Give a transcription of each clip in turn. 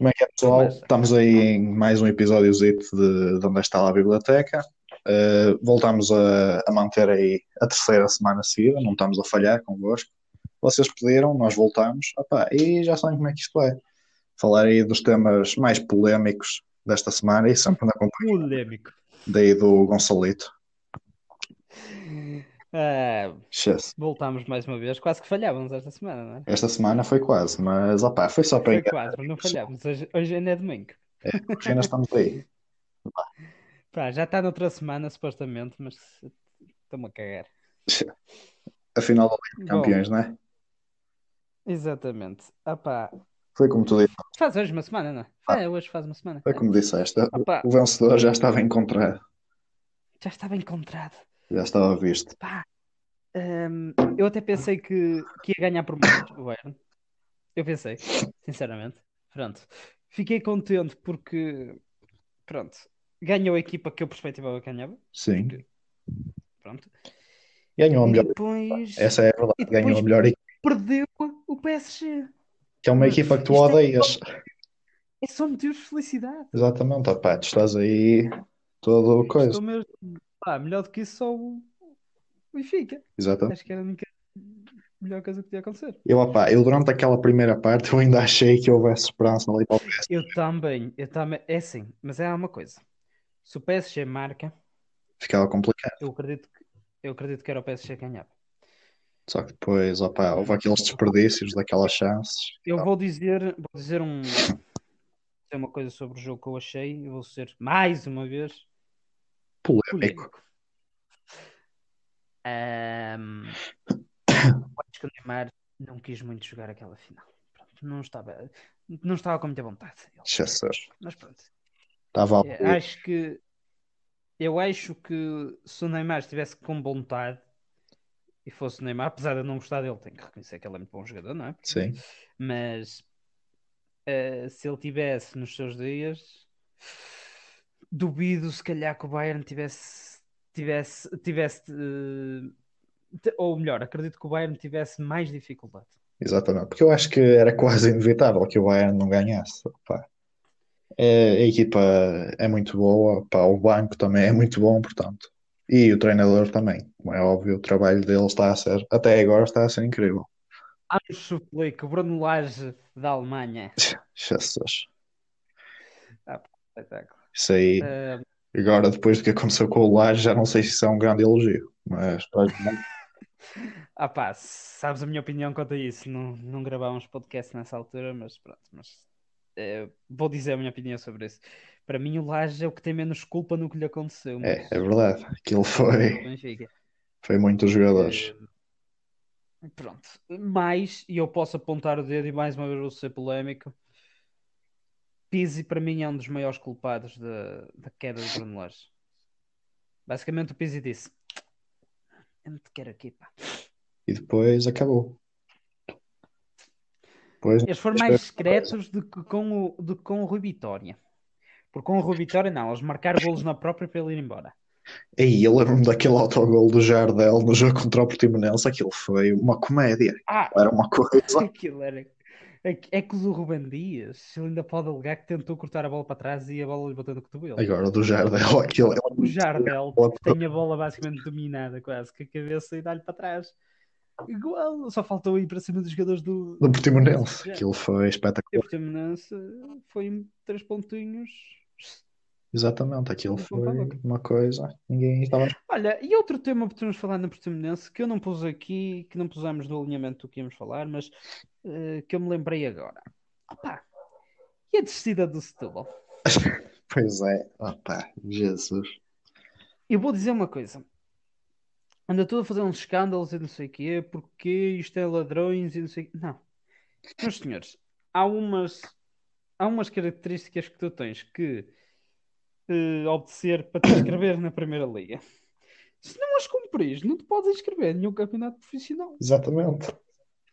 Como é que é, pessoal? Estamos aí em mais um episódiozito de, de Onde Está lá a Biblioteca. Uh, voltamos a, a manter aí a terceira semana seguida, não estamos a falhar convosco. Vocês pediram, nós voltamos, Opá, e já sabem como é que isto é. Falar aí dos temas mais polémicos desta semana e sempre na companhia Polêmico. daí do Gonçalito. Esquece. voltámos mais uma vez. Quase que falhávamos esta semana, não é? Esta semana foi quase, mas opá, foi só para Foi enganar. quase, mas não falhámos. Hoje, hoje ainda é domingo. Hoje ainda estamos aí. Pá, já está noutra semana, supostamente, mas estou-me a cagar. A final da Liga de Bom. Campeões, não é? Exatamente. Ah pá, Foi como tu disseste. faz hoje uma semana, não é? Ah. É, hoje faz uma semana. Foi como disseste. Ah pá, O vencedor já estava encontrado, já estava encontrado. Já estava visto. Pá, hum, eu até pensei que, que ia ganhar por muito o Bayern. Eu pensei, sinceramente. Pronto. Fiquei contente porque, pronto, ganhou a equipa que eu perspectivava que ganhava. Sim. Pronto. Ganhou a melhor. depois Essa é a verdade. E Ganhou a melhor equipa. perdeu o PSG. Que é uma equipa que tu isto é- odeias. É só motivos de felicidade. Exatamente, opá, tu estás aí todo coisa. Estou mesmo. Pá, melhor do que isso, só o Benfica. Exatamente. Acho que era a única melhor coisa que podia acontecer. Eu, opá, eu durante aquela primeira parte eu ainda achei que houvesse esperança ali para o PSG. Eu também, eu também. É assim, mas é uma coisa. Se o PSG marca, Ficava complicado. eu acredito que, eu acredito que era o PSG que ganhava. Só que depois, opá, houve aqueles desperdícios daquelas chances. Eu vou dizer, vou dizer um, uma coisa sobre o jogo que eu achei. Eu vou ser mais uma vez. Polêmico. Ahm, acho que o Neymar não quis muito jogar aquela final. Pronto, não estava, não estava com muita vontade. ele. Mas pronto. Estava É, acho que eu acho que se o Neymar estivesse com vontade e fosse o Neymar, apesar de eu não gostar dele, tenho que reconhecer que ele é muito bom jogador, não é? Sim. Mas eh, se ele tivesse nos seus dias, duvido se calhar que o Bayern tivesse tivesse tivesse eh, ou melhor, acredito que o Bayern tivesse mais dificuldade. Exatamente, porque eu acho que era quase inevitável que o Bayern não ganhasse. Pá. É, a equipa é muito boa, pá, o banco também é muito bom, portanto. E o treinador também, como é óbvio, o trabalho dele está a ser, até agora está a ser incrível. Anos suplico, Bruno Lage da Alemanha. Jesus. Espetáculo. Isso aí, Eh, agora depois do que aconteceu com o Laje, já não sei se isso é um grande elogio, mas Ah pá, sabes a minha opinião quanto a isso? Não, não gravámos podcast nessa altura, mas pronto, mas eh, vou dizer a minha opinião sobre isso. Para mim, o Laje é o que tem menos culpa no que lhe aconteceu. é, mas- é verdade. Aquilo foi, foi muitos jogadores. Eh, Pronto, mais, e eu posso apontar o dedo e mais uma vez vou ser polémico. Pizzi para mim é um dos maiores culpados da, da queda do Bruno Lage. Basicamente o Pizzi disse: Eu não te quero aqui, pá. E depois acabou. Depois, Eles foram mais discretos do que com o, do com o Rui Vitória. Porque com o Rui Vitória, não, eles marcaram golos na própria para ele ir embora. Aí eu lembro-me daquele autogol do Jardel no jogo contra o Portimonense, aquilo foi uma comédia. Ah, Era uma coisa. aquilo era. É que é que o do Ruben Dias, ele ainda pode alegar que tentou cortar a bola para trás e a bola lhe bateu no cotovelo. Agora o do Jardel, aquilo é O Jardel tem a bola basicamente dominada, quase, com a cabeça e dá-lhe para trás. Igual, só faltou ir para cima dos jogadores do, do Portimonense. Aquilo foi E o espetacular. Portimonense foi três pontinhos. Exatamente, aquilo Não foi uma coisa. Ninguém estava. Olha, e outro tema que podemos falar na Portimonense que eu não pus aqui, que não pusemos no alinhamento do que íamos falar, mas eh, que eu me lembrei agora. Opa, e a descida do Setúbal? Pois é, opá, Jesus. Eu vou dizer uma coisa. Anda tudo a fazer uns escândalos e não sei o quê, porque isto é ladrões e não sei o quê. Não. Meus senhores, há umas, há umas características que tu tens que eh, obedecer para te inscrever na Primeira Liga. Se não as cumpris, não te podes inscrever em nenhum campeonato profissional. Exatamente.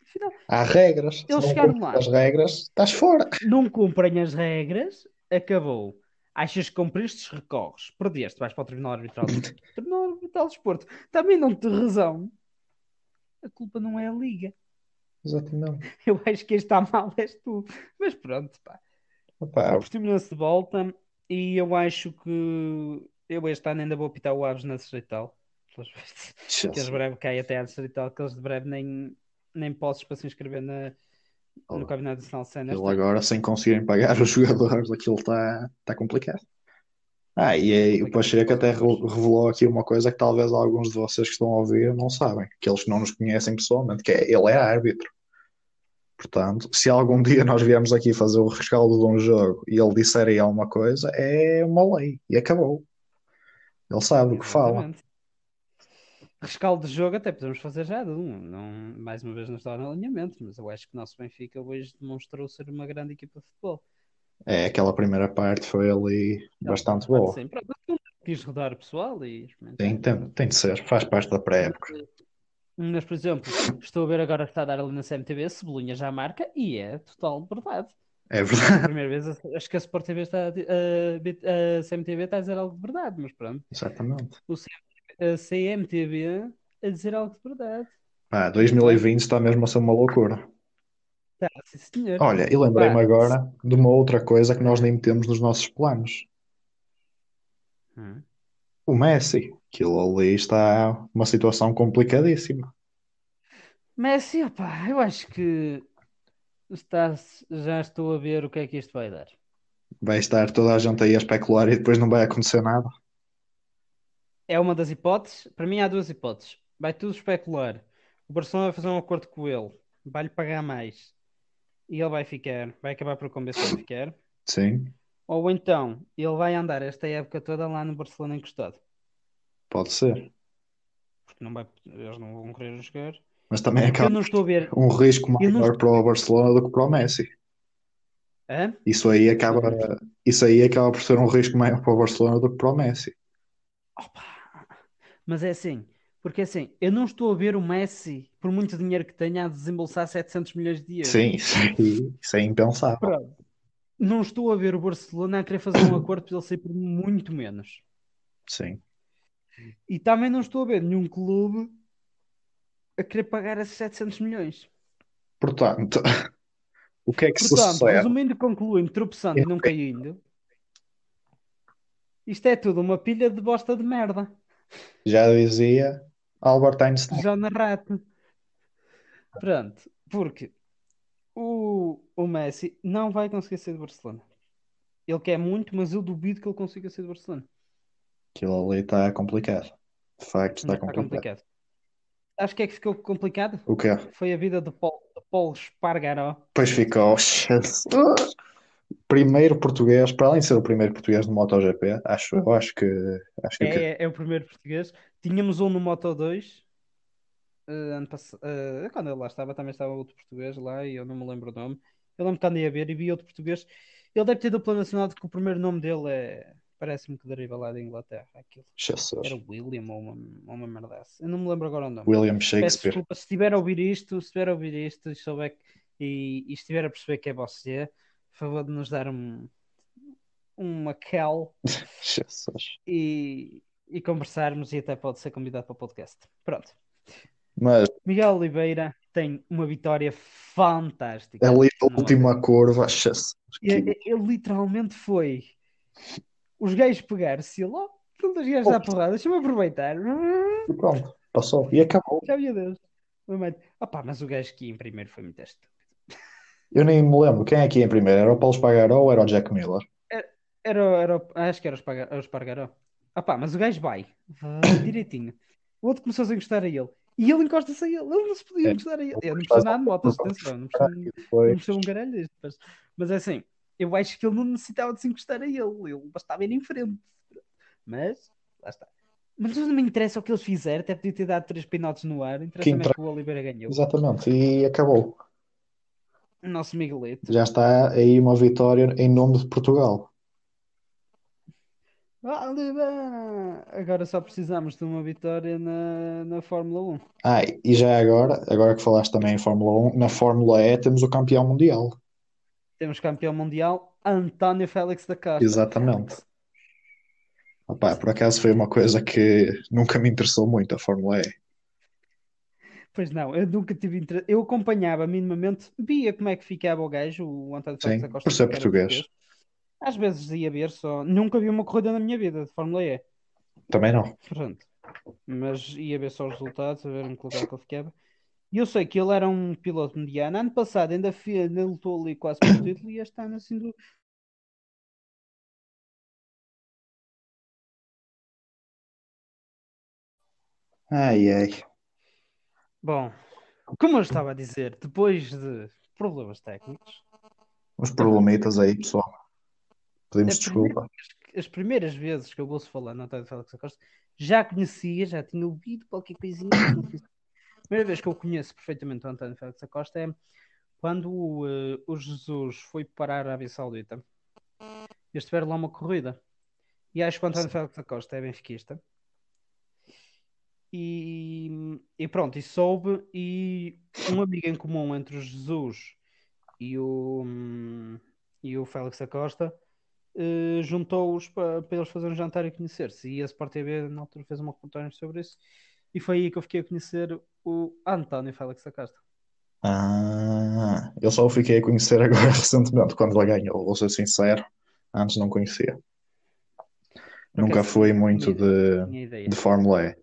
Afinal, Há regras. Eles chegaram lá. as regras, estás fora. não cumprem as regras, acabou. Achas que cumpriste, recorres. Perdeste, vais para o Tribunal Arbitral. Tribunal Arbitral de Desporto. Também não te razão. A culpa não é a Liga. Exatamente. Eu acho que quem está mal és tu. Mas pronto, pá. Opá, O Portimonense de volta e eu acho que eu este ano ainda vou apitar o Aves na Distrital. Que eles breve caem até à Distrital, que eles de breve nem, nem postos para se inscrever na, no Campeonato Nacional de Cenas. Ele agora, sem conseguirem pagar os jogadores, aquilo está tá complicado. Ah, e aí, o Pacheco até re- revelou aqui uma coisa que talvez alguns de vocês que estão a ouvir não sabem, aqueles que não nos conhecem pessoalmente, que é ele é árbitro. Portanto, se algum dia nós viemos aqui fazer o rescaldo de um jogo e ele disser aí alguma coisa, é uma lei e acabou. Ele sabe o que fala. Rescaldo de jogo até podemos fazer já de um. Não, mais uma vez não está no alinhamento, mas eu acho que o nosso Benfica hoje demonstrou ser uma grande equipa de futebol. É, aquela primeira parte foi ali bastante boa. Sim, quis rodar o pessoal e. Tem, tem, tem de ser, faz parte da pré-época. Mas, por exemplo, estou a ver agora que está a dar ali na CMTV, Cebolinha já marca e é total verdade. É A verdade, primeira vez acho que a Sport TV está a, a, a CMTV está a dizer algo de verdade, mas pronto. exatamente. O CM a CMTV a dizer algo de verdade. Pá, 2020 está mesmo a ser uma loucura. Tá, sim, senhor. Olha, e lembrei-me agora de uma outra coisa que nós nem metemos nos nossos planos. Hum. O Messi, aquilo ali está uma situação complicadíssima. Messi, opá, eu acho que está, já estou a ver o que é que isto vai dar. Vai estar toda a gente aí a especular e depois não vai acontecer nada. É uma das hipóteses. Para mim há duas hipóteses. Vai tudo especular. O Barcelona vai fazer um acordo com ele, vai-lhe pagar mais e ele vai ficar, vai acabar por convencer a ficar. Sim, Ou então ele vai andar esta época toda lá no Barcelona encostado. Pode ser. Porque não vai, eles não vão querer jogar. Mas também Porque eu acaba não estou a ver. um risco maior estou- para o Barcelona do que para o Messi. Hã? Isso aí acaba, isso aí acaba por ser um risco maior para o Barcelona do que para o Messi. Opa! Mas é assim, porque assim, eu não estou a ver o Messi, por muito dinheiro que tenha, a desembolsar 700 milhões de euros. Sim, isso aí, isso é impensável. Pronto. Não estou a ver o Barcelona a querer fazer um acordo para ele sair por muito menos. Sim. E também não estou a ver nenhum clube a querer pagar esses 700 milhões. Portanto, o que é que Portanto, sucede? resumindo concluindo, tropeçando e não caindo, isto é tudo uma pilha de bosta de merda. Já dizia Albert Einstein. Já na rata. Pronto, porque o, o Messi não vai conseguir ser de Barcelona. Ele quer muito, mas eu duvido que ele consiga ser de Barcelona. Aquilo ali está complicado. De facto, está Está complicado. complicado. Acho que é que ficou complicado? O quê? Foi a vida de Paul, de Paul Espargaró. Depois ficou. Primeiro português, para além de ser o primeiro português no MotoGP, acho, eu acho que, acho que quê? É, é o primeiro português. Tínhamos um no Moto 2. eh, ano pass- eh, quando ele lá estava, também estava outro português lá e eu não me lembro o nome. Eu lembro que andei a ver e vi outro português. Ele deve ter dupla nacionalidade, que o primeiro nome dele é. Parece-me que deriva lá da Inglaterra. Aquilo. Jesus. Era William ou uma, ou uma merda assim. Eu não me lembro agora o nome. William Peço Shakespeare. desculpa se estiver a ouvir isto, se estiver a ouvir isto e, souber que- e, e estiver a perceber que é você, por favor de nos dar um, uma cal Jesus. e, e conversarmos e até pode ser convidado para o podcast. Pronto. Mas Miguel Oliveira tem uma vitória fantástica. ali a última curva, Jesus. Ele, ele literalmente foi os gajos pegar-se ele, oh, todos os gajos à porrada, deixa-me aproveitar. E pronto, passou. E acabou. Já meu Deus. Opa, mas o gajo que ia em primeiro foi muito estúpido. Eu nem me lembro. Quem é que ia em primeiro? Era o Paulo Espargaró ou era o Jack Miller? Era, era, acho que era o Esparga- o Espargaró. Mas o gajo vai, vai direitinho. O outro começou a encostar a ele. E ele encosta-se a ele. Ele não se podia É. encostar a ele. Eu não percebo nada de motos, atenção. Não percebo um caralho mas é assim, eu acho que ele não necessitava de se encostar a ele. Ele bastava ir em frente. Mas, lá está. Mas não me interessa o que eles fizeram. Até podia ter dado três pinotes no ar. Interessa-me é inter- que o Oliveira ganhou. Exatamente. E acabou. O nosso Miguelito. Já está aí uma vitória em nome de Portugal. Oliveira! Agora só precisamos de uma vitória na, na Fórmula 1. Ah, e já agora, agora que falaste também em Fórmula 1, na Fórmula E temos o campeão mundial. Temos campeão mundial, António Félix da Costa. Exatamente. Opá, por acaso foi uma coisa que nunca me interessou muito, a Fórmula E. Pois não, eu nunca tive interesse. Eu acompanhava minimamente, via como é que ficava o gajo, o António Félix da Costa, por ser era português. Às vezes ia ver só. Nunca vi uma corrida na minha vida de Fórmula E. Também não. Pronto. Mas ia ver só os resultados, a ver em que lugar que ele ficava. E eu sei que ele era um piloto mediano. Ano passado ainda, ainda lutou ali quase pelo título e este ano assim do. Ai, ai. Bom, como eu estava a dizer, depois de problemas técnicos, Uns problemitas aí, pessoal. Pedimos a primeira desculpa. vez- as primeiras vezes que eu ouço falar no António Félix Acosta, já conhecia, já tinha ouvido qualquer coisinha. Primeira vez que eu conheço perfeitamente o António Félix Acosta é quando o, eh, o Jesus foi parar a Arábia Saudita. Eles tiveram lá uma corrida. E acho que o António Félix Acosta é benfiquista. E, e pronto, e soube, e um amigo em comum entre o Jesus e o, hum, e o Félix Acosta eh, juntou-os para, para eles fazerem um jantar e conhecer-se. E a Sport TV na altura fez uma reportagem sobre isso. E foi aí que eu fiquei a conhecer o António Félix Acosta. Ah, eu só o fiquei a conhecer agora recentemente, quando ele ganhou. Vou ser sincero, antes não conhecia. Por Nunca acaso, fui muito tinha- de, ideia. de Fórmula E.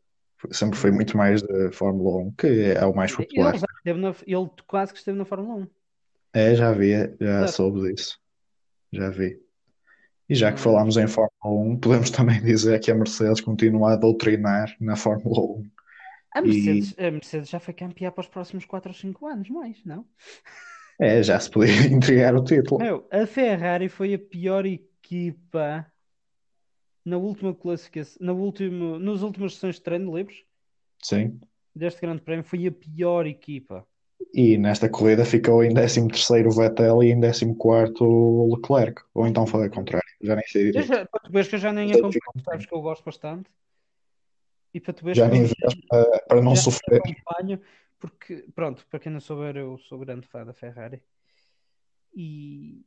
Sempre fui muito mais de Fórmula 1, que é o mais Ele, popular. esteve na- ele quase que esteve na Fórmula 1. É, já vi, já soube disso. Já vi. E já que Mas- falámos em Fórmula 1, podemos também dizer que a Mercedes continua a doutrinar na Fórmula 1. A E- Mercedes, a Mercedes já foi campeã para os próximos 4 ou 5 anos, mais, não? É, já se podia entregar o título. Meu, a Ferrari foi a pior equipa na última classificação, na último, nas últimas sessões de treino livres Sim. deste grande prémio, foi a pior equipa. E nesta corrida ficou em 13º o Vettel e em 14º o Leclerc. Ou então foi ao contrário, já nem sei direito. já, para tu veres que eu já nem acompanho, sabes que eu gosto bastante. E para tu veres Já que nem vês para, para não sofrer. porque, pronto, para quem não souber, eu sou grande fã da Ferrari. E,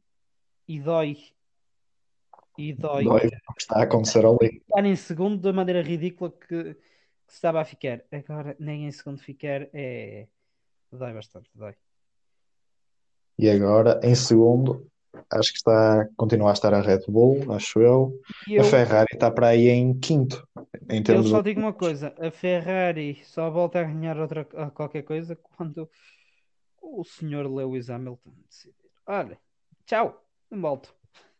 e dói. E dói. Dói o que está a acontecer ali. Estar em segundo da maneira ridícula que, que se estava a ficar. Agora, nem em segundo ficar é. Dói bastante, dói. E agora, em segundo, acho que está, continua a estar a Red Bull, acho eu. E A eu, Ferrari está para aí em quinto, em eu termos só de... digo uma coisa: a Ferrari só volta a ganhar outra, a qualquer coisa quando o senhor Lewis Hamilton decidir. Olha, tchau, não volto.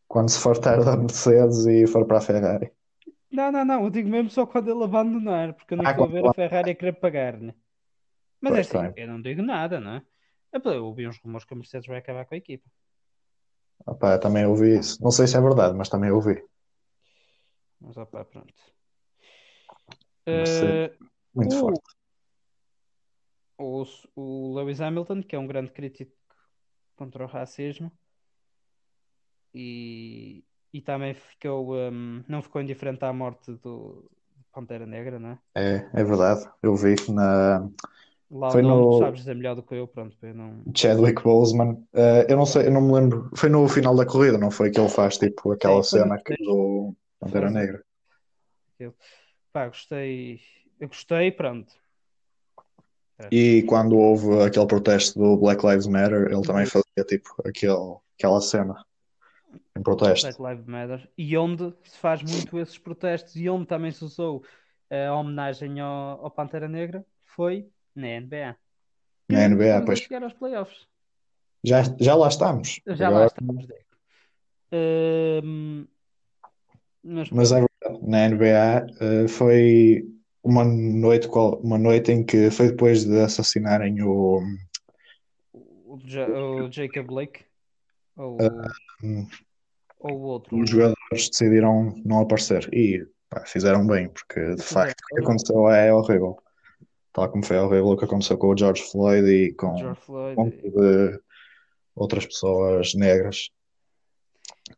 quando se for tarde da Mercedes e for para a Ferrari. Não, não, não, eu digo mesmo só quando ele abandonar, porque eu não Ah, estou a ver a Ferrari a querer pagar, né? Mas é Pois assim, tem. eu não digo nada, não é? Eu ouvi uns rumores que a Mercedes vai acabar com a equipa. Opá, também ouvi isso. Não sei se é verdade, mas também ouvi. Mas opá, pronto. Eh, Muito o, forte. o, o Lewis Hamilton, que é um grande crítico contra o racismo, e, e também ficou, hum, não ficou indiferente à morte do Pantera Negra, não é? É, é verdade. Eu vi que na Lá Foi o nome, no- sabes dizer melhor do que eu, pronto, eu não. Chadwick Boseman, eh, eu não sei, eu não me lembro. Foi no final da corrida, não foi que ele faz tipo aquela no cena que do Pantera Negra. Pá, gostei. Eu gostei, pronto. E quando houve aquele protesto do Black Lives Matter, ele também Uhum. fazia tipo aquele, aquela cena em protesto. Black Lives Matter. E onde se faz muito esses protestos e onde também se usou a homenagem ao, ao Pantera Negra foi na NBA. Na NBA, estamos a pois. chegar aos playoffs. Já, já lá estamos. Já Agora- lá estamos, Diego. Hum, mas Mas é verdade, na NBA eh, foi uma noite, uma noite em que foi depois de assassinarem o, o, Ja- o Jacob Blake ou, hum, ou o outro. os jogadores decidiram não aparecer e pá, fizeram bem, porque de facto o que aconteceu é horrível. Tal como foi horrível o que aconteceu com o George Floyd e com Floyd. um monte de outras pessoas negras.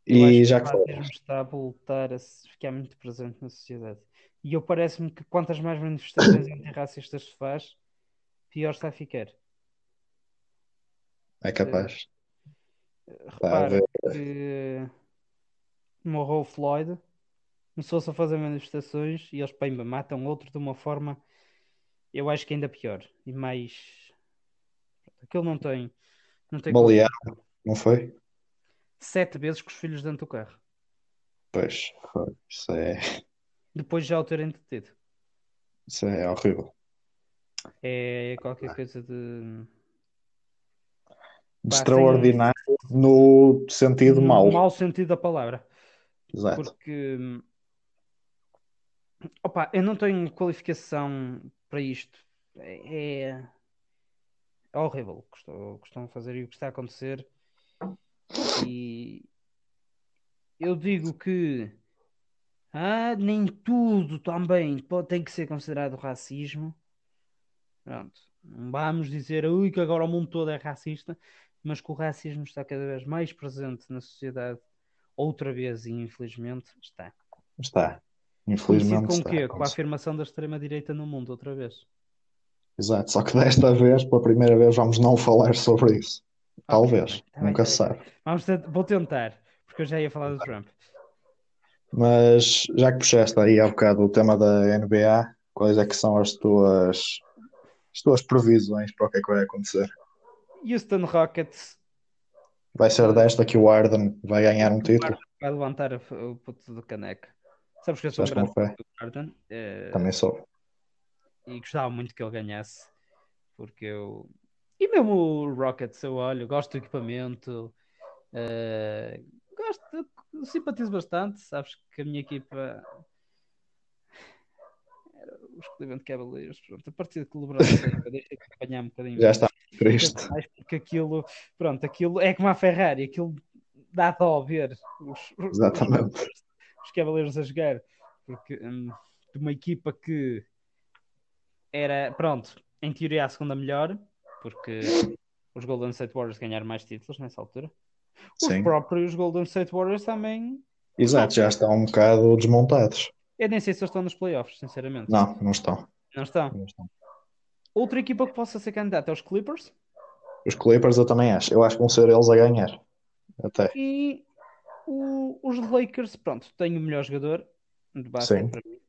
Eu E que já o que está a voltar a ficar muito presente na sociedade. E eu parece-me que quantas mais manifestações antirracistas se faz, pior está a ficar. é capaz. Repara que morreu o Floyd, começou-se a fazer manifestações e eles pimba, matam outro de uma forma, eu acho que ainda pior. E mais. Aquilo não tem. Não tem Balearam, não foi? sete vezes com os filhos dentro do carro. Pois, foi. Isso é, Depois já o terem detido. isso é horrível. É qualquer coisa de. De Pá, Extraordinário no sentido no mau. mau sentido da palavra. Exato. Porque. Opa, eu não tenho qualificação para isto. É, é- horrível o que estou- o que estão a fazer e o que está a acontecer. E eu digo que ah, nem tudo também pode, tem que ser considerado racismo. Pronto. Não vamos dizer ui, que agora o mundo todo é racista, mas que o racismo está cada vez mais presente na sociedade. Outra vez, e infelizmente, está. Está. Conhecido Infelizmente com o quê? Com a afirmação da extrema-direita no mundo, outra vez. Exato. Só que desta vez, pela primeira vez, vamos não falar sobre isso. Talvez. tá bem, Nunca tá se bem, sabe. Vamos Vou tentar, porque eu já ia falar do Trump. Mas já que puxaste aí há bocado o tema da NBA, quais é que são as tuas, as tuas previsões para o que é que vai acontecer? Houston Rockets Vai ser desta que o Harden vai ganhar um título? vai levantar o o puto do caneca. Sabes que eu sou um grande fã do Harden eh, Também sou. e gostava muito que ele ganhasse, porque eu. E mesmo o Rockets, eu olho, gosto do equipamento, eh, gosto, simpatizo bastante. Sabes que a minha equipa era os Cleveland Cavaliers. Pronto, a partir de que o LeBron acompanhar um bocadinho Já está triste. mais porque aquilo, pronto, aquilo é como a Ferrari, aquilo dá dó ver os, os, Exatamente. os Cavaleiros a jogar, porque hum, de uma equipa que era, pronto, em teoria a segunda melhor, porque os Golden State Warriors ganharam mais títulos nessa altura. Os Sim. próprios Golden State Warriors também. Exato, já estão um bocado desmontados. Eu nem sei se eles estão nos playoffs, sinceramente. Não, não estão. Não estão. Não estão. Outra equipa que possa ser candidata é os Clippers. Os Clippers eu também acho. Eu acho que vão ser eles a ganhar. Até. E o- os Lakers, pronto, têm o melhor jogador de basquete para mim.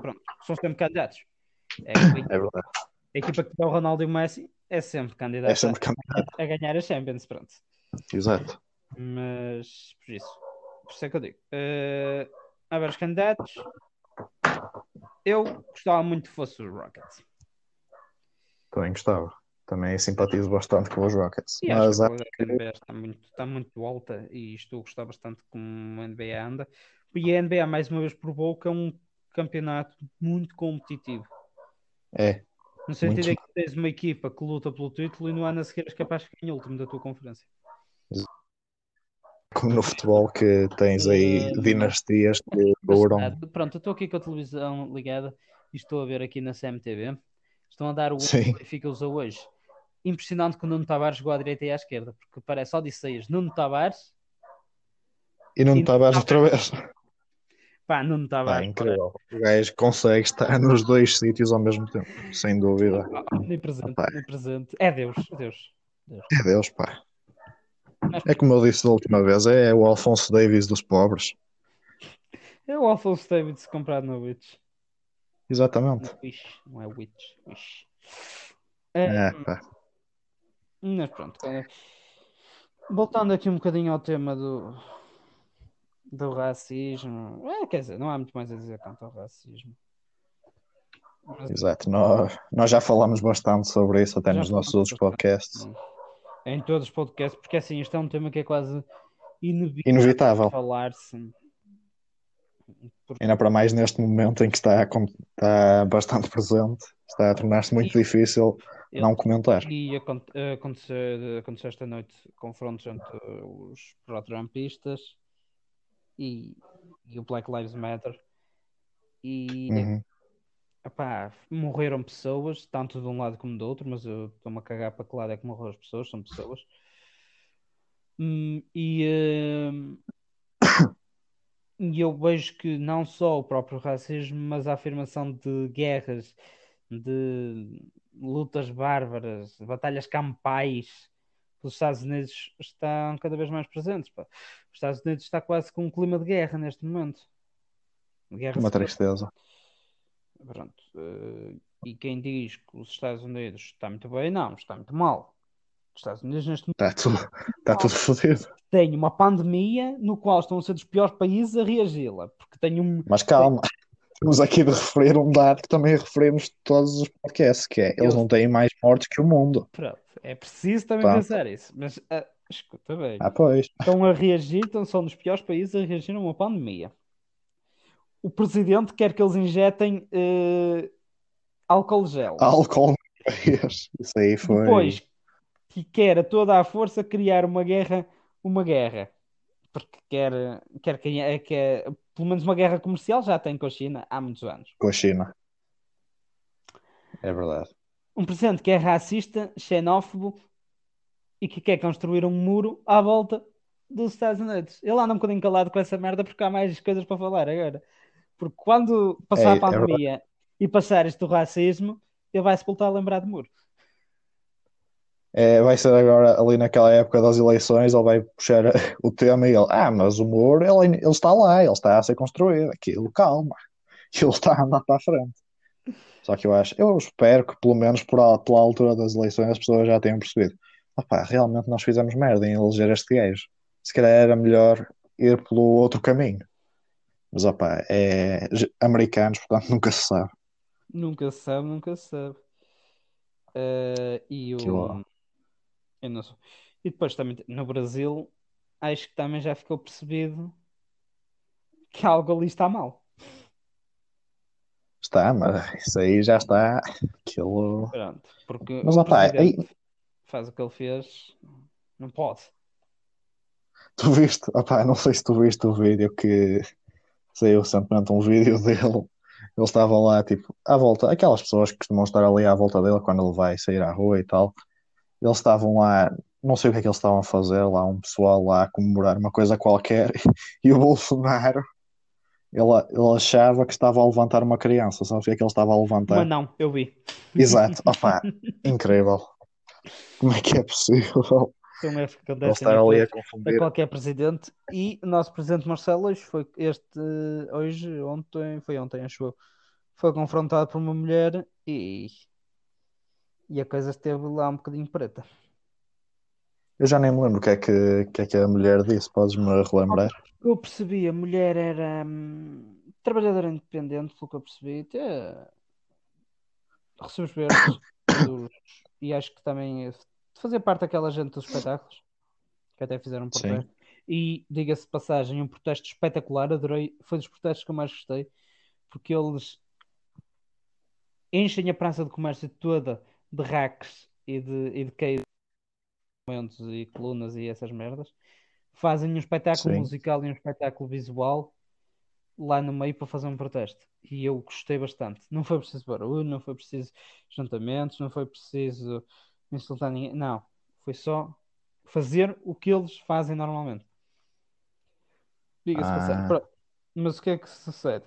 Pronto, são sempre candidatos. É a equipa, É verdade. a equipa que tiver o Ronaldo e o Messi é sempre candidata É sempre candidato. a ganhar a Champions, pronto. Exato. Mas por isso, por isso é que eu digo. Uh, há vários candidatos. Eu gostava muito que fosse os Rockets. Também gostava. Também simpatizo bastante com os Rockets. E Mas acho que a NBA está muito, está muito alta e estou a gostar bastante como a NBA anda. E a NBA mais uma vez provou que é um campeonato muito competitivo. é. No sentido Muito. é que tens uma equipa que luta pelo título e no ano a seguir és capaz de ganhar o último da tua conferência. Como no futebol que tens aí dinastias que duram. Pronto, eu estou aqui com a televisão ligada e estou a ver aqui na CMTV. Estão a dar o Sim. Benfica usa hoje. Impressionante que o Nuno Tavares jogou à direita e à esquerda, porque parece só Odisseias. Nuno Tavares, E não E- estavas outra vez. pá, Nuno Pá, Tavares. incrível. O gajo consegue estar nos dois sítios ao mesmo tempo. Sem dúvida. Ah, Onipresente, Pá. onipresente. É Deus, Deus. É Deus, pá. É como eu disse da última vez, é o Alfonso Davis dos pobres. É o Alfonso Davids comprado na Witch. Exatamente. Não é Witch, Wish. É, É, pá. Mas pronto. é, Voltando aqui um bocadinho ao tema do, do racismo. É, quer dizer, não há muito mais a dizer quanto ao racismo. Mas, Exato. Nós, nós já falamos bastante sobre isso até Já nos nossos outros bastante. podcasts. em todos os podcasts, porque assim, isto é um tema que é quase inevitável, Inevitável. falar-se. Porque Ainda para mais neste momento em que está, está bastante presente, está a tornar-se muito difícil eu- não comentar. E acon- aconteceu, aconteceu esta noite confrontos entre os pró-trumpistas e, e o Black Lives Matter. E Uhum. epá, morreram pessoas, tanto de um lado como do outro, mas eu estou-me a cagar para que lado é que morreram as pessoas, são pessoas. Hum, e, hum, e eu vejo que não só o próprio racismo, mas a afirmação de guerras, de lutas bárbaras, batalhas campais os Estados Unidos estão cada vez mais presentes. pá. Os Estados Unidos está quase com um clima de guerra neste momento. Guerra Uma tristeza. Pronto. eh, e quem diz que os Estados Unidos está muito bem, não, está muito mal. Os Estados Unidos neste momento Está tudo, está tudo fodido. tem uma pandemia no qual estão a ser dos piores países a reagi-la. Porque tem um. Mas calma, temos aqui de referir um dado que também referimos todos os podcasts, que é eles não têm mais mortes que o mundo. Pronto, é preciso também Pronto. pensar isso. Mas ah, escuta bem. Ah, pois. Estão a reagir, então são dos piores países a reagir a uma pandemia. O presidente quer que eles injetem eh, álcool gel. Álcool. Isso aí foi. Depois, que quer a toda a força criar uma guerra, uma guerra. Porque quer, quer, quer, quer pelo menos uma guerra comercial já tem com a China há muitos anos. Com a China. É verdade. Um presidente que é racista, xenófobo e que quer construir um muro à volta dos Estados Unidos. Ele anda um bocadinho calado com essa merda porque há mais coisas para falar agora. Porque quando passar É- a é pandemia e passar isto do racismo, ele vai se voltar a lembrar de muro. É, vai ser agora ali naquela época das eleições, ele vai puxar o tema e ele, ah, mas o muro, ele, ele está lá, ele está a ser construído, aquilo, calma, ele está a andar para a frente. Só que eu acho, eu espero que pelo menos por, pela altura das eleições as pessoas já tenham percebido, opá, realmente nós fizemos merda em eleger este gajo. Se calhar era melhor ir pelo outro caminho. Mas opá, é americanos, portanto nunca se sabe. Nunca se sabe, nunca se sabe. Eh, e o. Eu não sei. E depois também no Brasil, acho que também já ficou percebido que algo ali está mal. Está, mas isso aí já está, aquilo... Pronto, porque Mas um opá, aí- faz o que ele fez, não pode. Tu viste, opá, não sei se tu viste o vídeo que saiu recentemente um vídeo dele. Eles estavam lá, tipo, à volta, aquelas pessoas que costumam estar ali à volta dele quando ele vai sair à rua e tal. Eles estavam lá, não sei o que é que eles estavam a fazer lá, um pessoal lá a comemorar uma coisa qualquer. E o Bolsonaro, ele, ele achava que estava a levantar uma criança. Sabes o que é que ele estava a levantar? Mas não, eu vi. Exato, opá, incrível. Como é que é possível São erros que ele acontecem estar a ali a qualquer- a confundir? qualquer presidente. E o nosso presidente Marcelo hoje foi este hoje, ontem, foi ontem, acho eu, foi confrontado por uma mulher e, e a coisa esteve lá um bocadinho preta. Eu já nem me lembro o que é que, que, é que a mulher disse, podes-me relembrar? eu percebi, a mulher era hum, trabalhadora independente, pelo que eu percebi, até recebeu os verdes dos- e acho que também fazia parte daquela gente dos espetáculos que até fizeram um Sim. protesto. E diga-se de passagem, um protesto espetacular, adorei, foi dos protestos que eu mais gostei, porque eles enchem a praça de comércio toda de racks e de, e de queijos e colunas e essas merdas fazem um espetáculo Sim. musical e um espetáculo visual lá no meio para fazer um protesto. E eu gostei bastante. Não foi preciso barulho, não foi preciso juntamentos, não foi preciso insultar ninguém. Não. Foi só fazer o que eles fazem normalmente. Diga-se Ah. Mas o que é que sucede?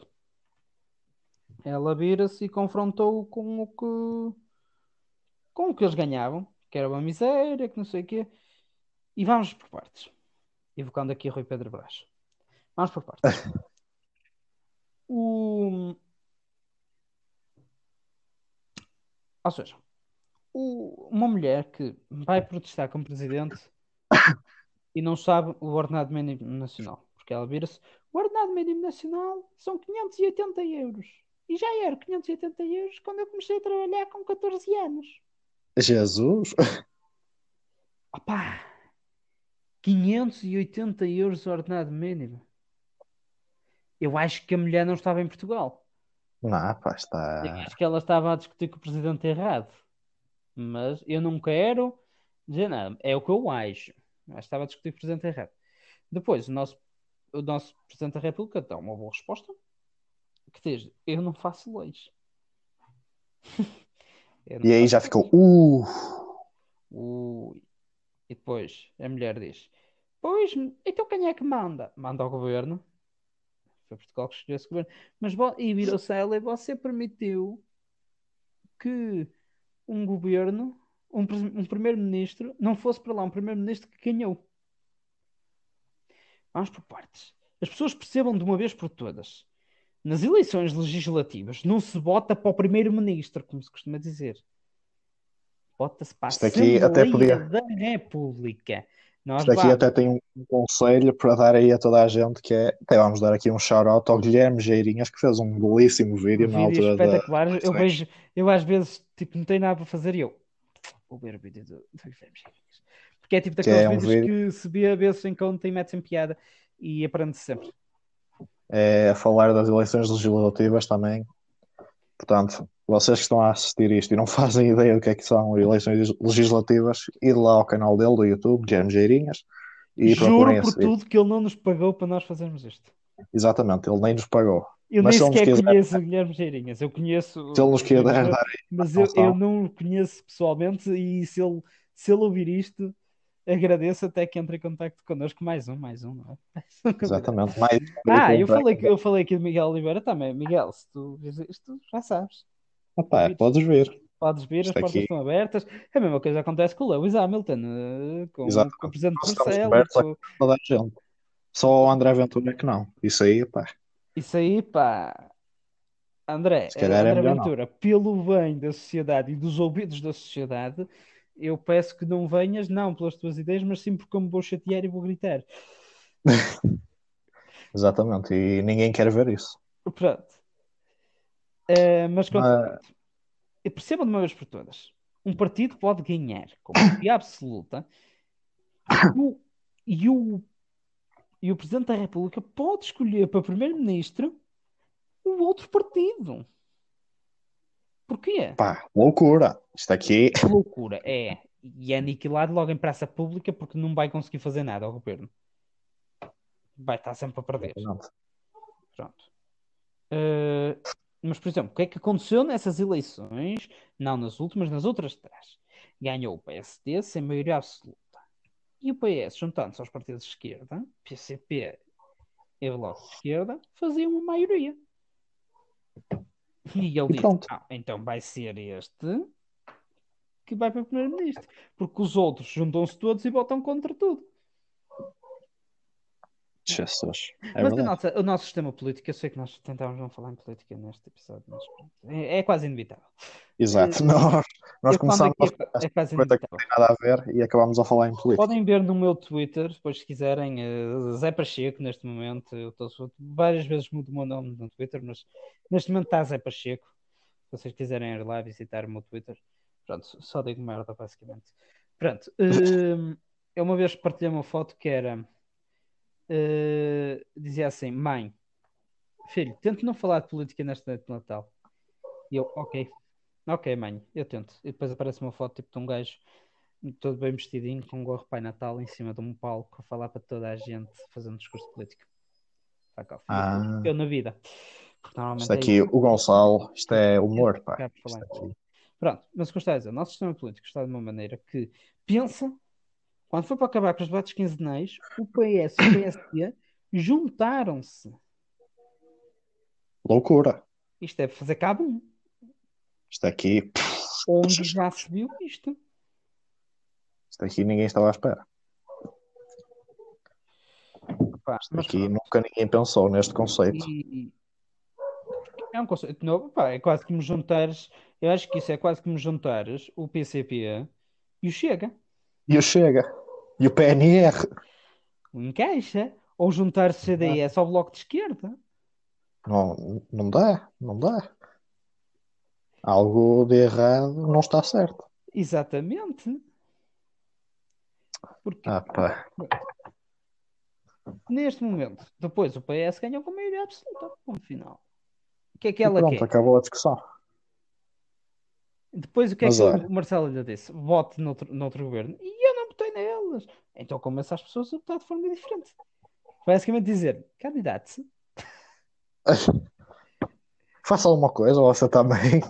Ela vira-se e confrontou com o que com o que eles ganhavam, que era uma miséria, que não sei o quê. E vamos por partes. Evocando aqui Rui Pedro Brás. Vamos por partes. O... Ou seja, o- uma mulher que vai protestar como presidente e não sabe o ordenado mínimo nacional. Porque ela vira-se, o ordenado mínimo nacional são 580 euros. E já era 580 euros quando eu comecei a trabalhar com 14 anos. Jesus? Opá! 580 euros ordenado mínimo. Eu acho que a mulher não estava em Portugal. Não, pá, Eu está. acho que ela estava a discutir com o presidente errado. Mas eu não quero dizer nada. É o que eu acho. Mas estava a discutir com o presidente errado. Depois, o nosso, o nosso presidente da República dá uma boa resposta. Que diz: Eu não faço leis. Não E aí já ficou. Uh! Ui. E depois a mulher diz: Pois, então quem é que manda? Manda ao governo. Foi Portugal que escolheu esse governo. Mas e virou-se a ela e você permitiu que um governo, um, um primeiro-ministro, não fosse para lá um primeiro-ministro que ganhou. Vamos por partes. As pessoas percebam de uma vez por todas. Nas eleições legislativas não se vota para o primeiro-ministro, como se costuma dizer. Vota-se para a Isto aqui até podia- da República. Nós Isto aqui vamos. até tem um um conselho para dar aí a toda a gente que é, até vamos dar aqui um shout-out ao Guilherme Geirinhas que fez um belíssimo vídeo na Vídeos altura da, espetaculares. Eu vejo, eu às vezes, tipo, não tenho nada para fazer e eu vou ver o vídeo do, do Guilherme Geirinhas. Porque é tipo Que daqueles é um vídeos que se vê, vê-se em conta e mete-se em piada e aprende-se sempre. É falar das eleições legislativas também. Portanto, vocês que estão a assistir isto e não fazem ideia do que é que são eleições legislativas, id lá ao canal dele do YouTube, Guilherme Geirinhas, e Juro por tudo que ele não nos pagou para nós fazermos isto. Exatamente, ele nem nos pagou. Eu Mas nem sequer quiser- conheço o Guilherme Geirinhas. Eu conheço. Se ele nos quiser mas, dar mas eu, eu não o conheço pessoalmente e se ele, se ele ouvir isto, agradeço até que entre em contacto connosco. Mais um, mais um, não é? Mais um. Exatamente. Mais Ah, eu falei, que- eu falei aqui de Miguel Oliveira também. Miguel, se tu vês isto, já sabes. Opa, podes ver. Podes vir, as portas aqui- estão abertas. A mesma coisa acontece com o Lewis Hamilton, eh, com, com o presidente Marcelo. com- toda a gente. Só o André Ventura é que não. Isso aí, pá. Isso aí, pá. André, é André não. Ventura, pelo bem da sociedade e dos ouvidos da sociedade, eu peço que não venhas, não pelas tuas ideias, mas sim porque eu me vou chatear e vou gritar. Exatamente. E ninguém quer ver isso. Pronto. Eh, mas Mas-. E Percebam de uma vez por todas. Um partido pode ganhar com maioria absoluta e o, e, o, e o Presidente da República pode escolher para Primeiro-Ministro o outro partido. Porquê? Pá, loucura. Isto aqui. Que loucura. É. E é aniquilado logo em praça pública porque não vai conseguir fazer nada ao governo. Vai estar sempre a perder. Pronto. Eh, mas, por exemplo, o que é que aconteceu nessas eleições? Não nas últimas, nas outras trás. Ganhou o PSD sem maioria absoluta. E o PS, juntando-se aos partidos de esquerda, PCP e Bloco de Esquerda, faziam uma maioria. E ele E disse: pronto. "Ah, então vai ser este que vai para primeiro-ministro. Porque os outros juntam-se todos e votam contra tudo. Jesus. É Mas nossa- o nosso sistema político, eu sei que nós tentávamos não falar em política neste episódio, mas pronto, é, é quase inevitável. Exato. Nós, nós Eu quando começamos a é, é quase coisa que não tem nada a ver e acabamos a falar em política. Podem ver no meu Twitter, depois se quiserem, eh, Zé Pacheco, neste momento, eu estou várias vezes mudo o meu nome no Twitter, mas neste momento está Zé Pacheco. Se vocês quiserem ir lá visitar o meu Twitter, pronto, só digo merda, basicamente. Pronto, hum, eu uma vez partilhei uma foto que era, eh, dizia assim, mãe, filho, tento não falar de política nesta noite de Natal. E eu, ok, ok, mãe, eu tento. E depois aparece uma foto tipo de um gajo todo bem vestidinho, com um gorro Pai Natal em cima de um palco a falar para toda a gente, fazendo discurso político. Fuck off. Ah. Eu na vida. Isto é aqui, o Gonçalo, isto é humor, pá. Pronto, mas o que eu estou a dizer, o nosso sistema político está de uma maneira que pensa, quando foi para acabar com os debates quinzenais, o PS e o PSD juntaram-se. Loucura. Isto é fazer cabo um, Isto aqui, onde já se viu isto. isto aqui ninguém estava à espera. Pá, Isto aqui nunca ninguém pensou neste conceito. E- É um conceito novo, pá, é quase que me juntares. Eu acho que isso é quase que me juntares o PCP e o Chega. E o Chega. E o PNR. Encaixa. Ou juntar CDS ao Bloco de Esquerda. Não, não dá, não dá. Algo de errado não está certo. Exatamente. Porque Ah, pá. neste momento, depois o PS ganhou com maioria absoluta. Ponto final. O que é que E ela pronto, quer? acabou a discussão. Depois o que é Mas que olha. o Marcelo lhe disse? Vote noutro, noutro governo. E eu não votei Então começa as pessoas a votar de forma diferente. Basicamente dizer, candidato-se. Faça alguma coisa, você também.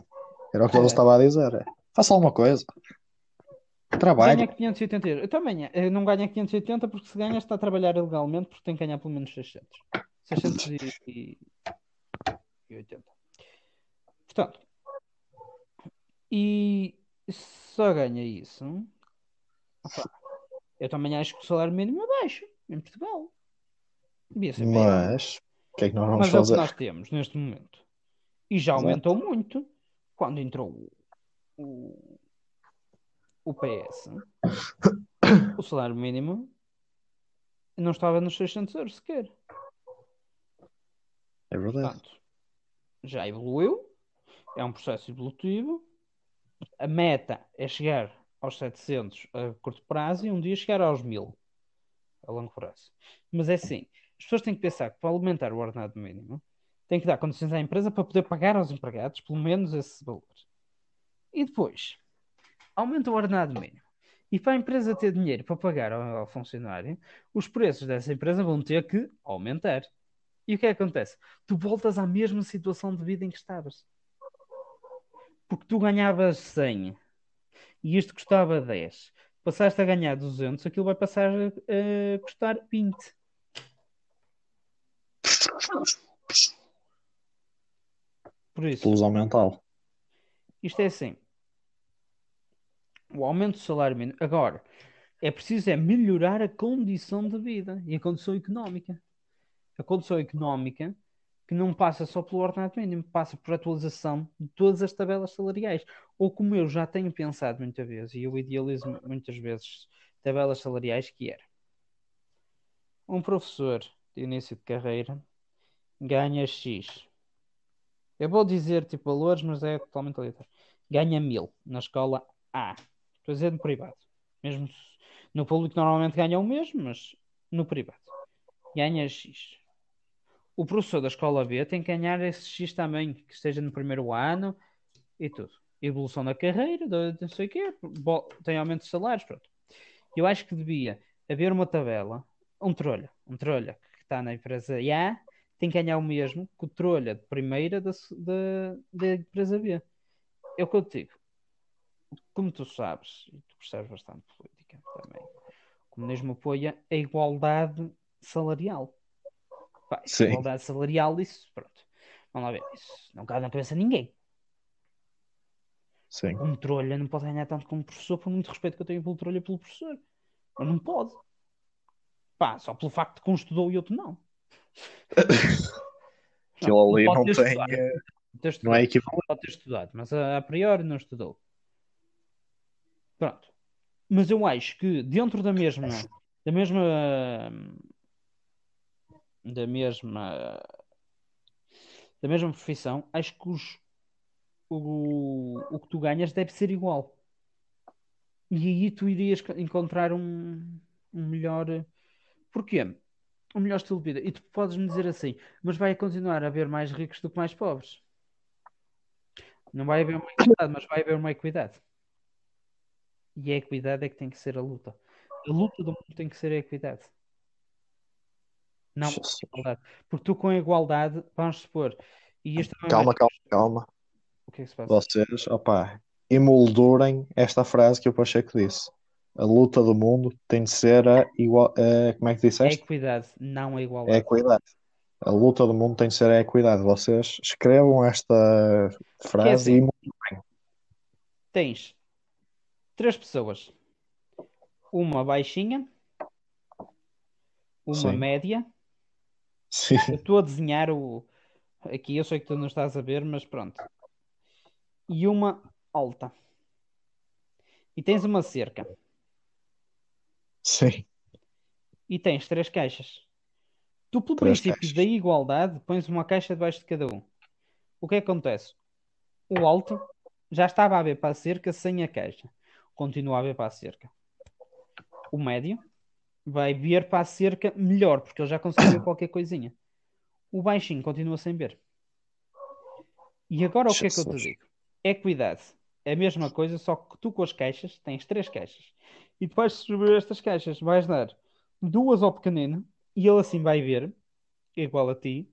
Era o que ele É. estava a dizer. Faça alguma coisa. Trabalhe. Ganha 580 euros. Eu também eh, não ganha 580 porque se ganha está a trabalhar ilegalmente porque tem que ganhar pelo menos 600. 680. Portanto, e só ganha isso. opa, eu também acho que o salário mínimo é baixo em Portugal. Devia ser. Mas o que é que nós vamos Mas é o que fazer? nós temos neste momento. E já Exato. aumentou muito quando entrou o, o, o PS. O salário mínimo não estava nos 600 euros sequer. É verdade. Portanto, já evoluiu, é um processo evolutivo. A meta é chegar aos 700 a curto prazo e um dia chegar aos 1000 a longo prazo. Mas é assim, as pessoas têm que pensar que para alimentar o ordenado mínimo tem que dar condições à empresa para poder pagar aos empregados pelo menos esse valor. E depois, aumenta o ordenado mínimo. E para a empresa ter dinheiro para pagar ao, funcionário, os preços dessa empresa vão ter que aumentar. E o é que acontece? Tu voltas à mesma situação de vida em que estavas. Porque tu ganhavas 100 e isto custava 10. Passaste a ganhar 200, aquilo vai passar a, custar 20. Por isso, Explosão mental. isto é assim. O aumento do salário mínimo. Agora, é preciso é melhorar a condição de vida e a condição económica. A condição económica que não passa só pelo ordenado mínimo, passa por atualização de todas as tabelas salariais. Ou como eu já tenho pensado muitas vezes, e eu idealizo muitas vezes tabelas salariais, que era um professor de início de carreira ganha X. Eu vou dizer tipo valores, mas é totalmente aleatório. Ganha mil na escola A. Estou a dizer no privado. Mesmo no público normalmente ganha o mesmo, mas no privado. Ganha X. O professor da escola B tem que ganhar esse X também, que esteja no primeiro ano e tudo. Evolução da carreira, não sei o quê, tem aumento de salários, pronto. Eu acho que devia haver uma tabela, um trolha, um trolha que está na empresa A tem que ganhar o mesmo que o trolha de primeira da, da, da empresa B. É o que eu te digo. Como tu sabes, e tu percebes bastante política também, o comunismo apoia a igualdade salarial. Pá, igualdade salarial, isso, pronto. Vamos lá ver, isso não cabe na cabeça de ninguém. Sim. Um trolha não pode ganhar tanto como um professor, por muito respeito que eu tenho pelo trolha pelo professor. Mas não pode. Pá, só pelo facto de que um estudou e outro não. Aquilo ali não ter tem. estudado, eh, ter Não é equivalente. pode ter estudado, mas a, a priori não estudou. Pronto. Mas eu acho que dentro da mesma, da mesma, da mesma, da mesma profissão, acho que os, o, o que tu ganhas deve ser igual. E aí tu irias co- encontrar um, um melhor. Porquê? Um melhor estilo de vida. E tu podes me dizer assim, mas vai continuar a haver mais ricos do que mais pobres. Não vai haver uma equidade, mas vai haver uma equidade. E a equidade é que tem que ser a luta. A luta do mundo tem que ser a equidade. Não igualdade. Porque tu com a igualdade, vamos supor, e isto Calma, calma, calma. O que é que se passa? Vocês, opá, emoldurem esta frase que o Pacheco disse. A luta do mundo tem de ser a igual. a- como é que É a disseste? equidade, não a É a igualdade. equidade. A luta do mundo tem de ser a equidade. Vocês escrevam esta frase assim, e emoldurem. Tens três pessoas. Uma baixinha, uma Sim. média. Sim. Eu estou a desenhar o. Aqui eu sei que tu não estás a ver, mas pronto. E uma alta. E tens uma cerca. Sim. E tens três caixas. Tu, pelo Três princípio caixas. da igualdade, pões uma caixa debaixo de cada um. O que é que acontece? O alto já estava a ver para a cerca sem a caixa. Continua a ver para a cerca. O médio vai ver para a cerca melhor, porque ele já conseguiu ver qualquer coisinha. O baixinho continua sem ver. E agora o que é que eu te digo? Equidade. É a mesma coisa, só que tu com as caixas tens três caixas. E tu vais distribuir estas caixas. Vais dar duas ao pequenino e ele assim vai ver, igual a ti.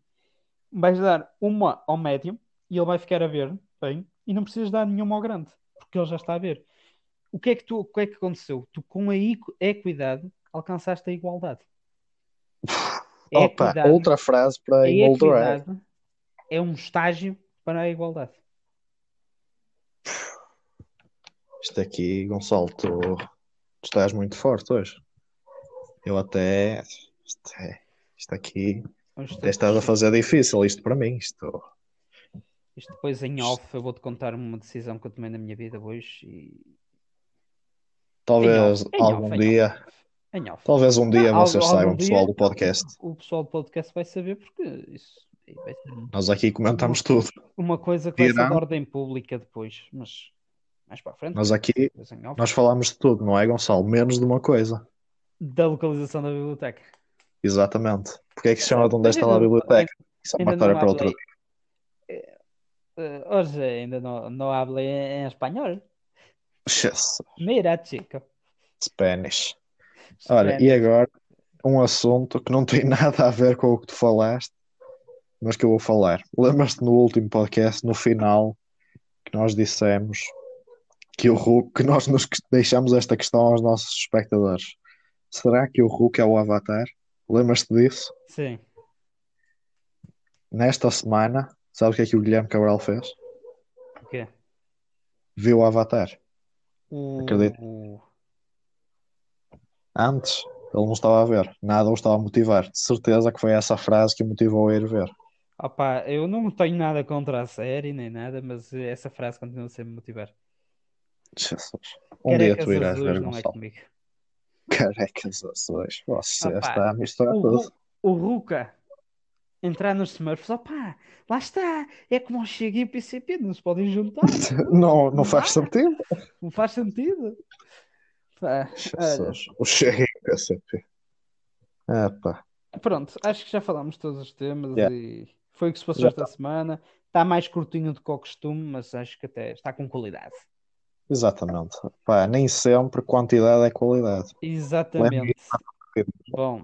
Vais dar uma ao médio e ele vai ficar a ver bem. E não precisas dar nenhuma ao grande, porque ele já está a ver. O que é que, tu, o que, é que aconteceu? Tu, com a equ- equidade, alcançaste a igualdade. A Opa, equidade- outra frase para a emoldurar. é um estágio para a igualdade. Isto aqui, Gonçalo, tu, tu estás muito forte hoje. Eu até. Isto, é- isto aqui. Até estás a fazer difícil isto para mim. Isto. Isto depois em off eu vou-te contar uma decisão que eu tomei na minha vida hoje e Talvez Em off, em algum off, dia. Em off. Talvez um dia Não, vocês algum saibam, dia- pessoal do podcast. O pessoal do podcast vai saber porque isso vai ser Nós aqui comentamos tudo. uma coisa que vai ser de ordem pública depois, mas mais para a frente. Nós aqui, nós falamos de tudo, não é, Gonçalo? Menos de uma coisa. Da localização da biblioteca. Exatamente. Porque é que se chama de onde está lá a biblioteca? Isso é uma história para outro hablei. dia. Eh, hoje ainda não, não hablo em, em espanhol. Jesus, Mira, chico. Spanish. Olha, e agora um assunto que não tem nada a ver com o que tu falaste, mas que eu vou falar. Lembras-te no último podcast, no final, que nós dissemos que o Hulk, que nós nos deixamos esta questão aos nossos espectadores. Será que o Hulk é o Avatar? Lembras-te disso? Sim. Nesta semana, sabes o que é que o Guilherme Cabral fez? O quê? Viu o Avatar. O... Acredito. Antes, ele não estava a ver. Nada o estava a motivar. De certeza que foi essa frase que o motivou a ir ver. Opa, eu não tenho nada contra a série nem nada, mas essa frase continua sempre a me motivar. Jesus. Um dia tu irás ver, não é Gonçalo. comigo. Carecas azuis. Você Opa, está a misturar O, tudo. O Ruka entrar nos Smurfs, opa, lá está. É como o Chega e o PCP, não se podem juntar. Não, não faz sentido. Não faz sentido. Pá, Jesus. O Chega em PCP. Pronto, acho que já falámos todos os temas Yeah. e foi o que se passou Já esta semana. Está mais curtinho do que o costume, mas acho que até está com qualidade. Exatamente. Pá, nem sempre quantidade é qualidade. Exatamente. Bom,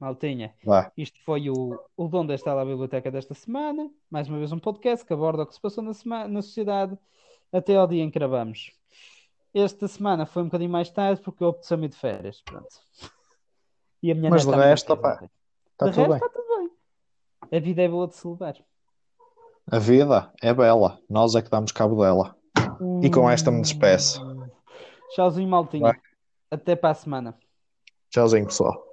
Maltinha, Vá. isto foi o, o Dom desta lá biblioteca desta semana. Mais uma vez um podcast que aborda o que se passou na, sema- na sociedade até ao dia em que gravamos. Esta semana foi um bocadinho mais tarde porque eu ir de férias. Pronto. E a minha Mas de resto, ontem. Está tudo bem. está tudo bem. A vida é boa de se levar. A vida é bela. Nós é que damos cabo dela. E com esta me despeço. Tchauzinho, Maltinha. Vai. Até para a semana. Tchauzinho, pessoal.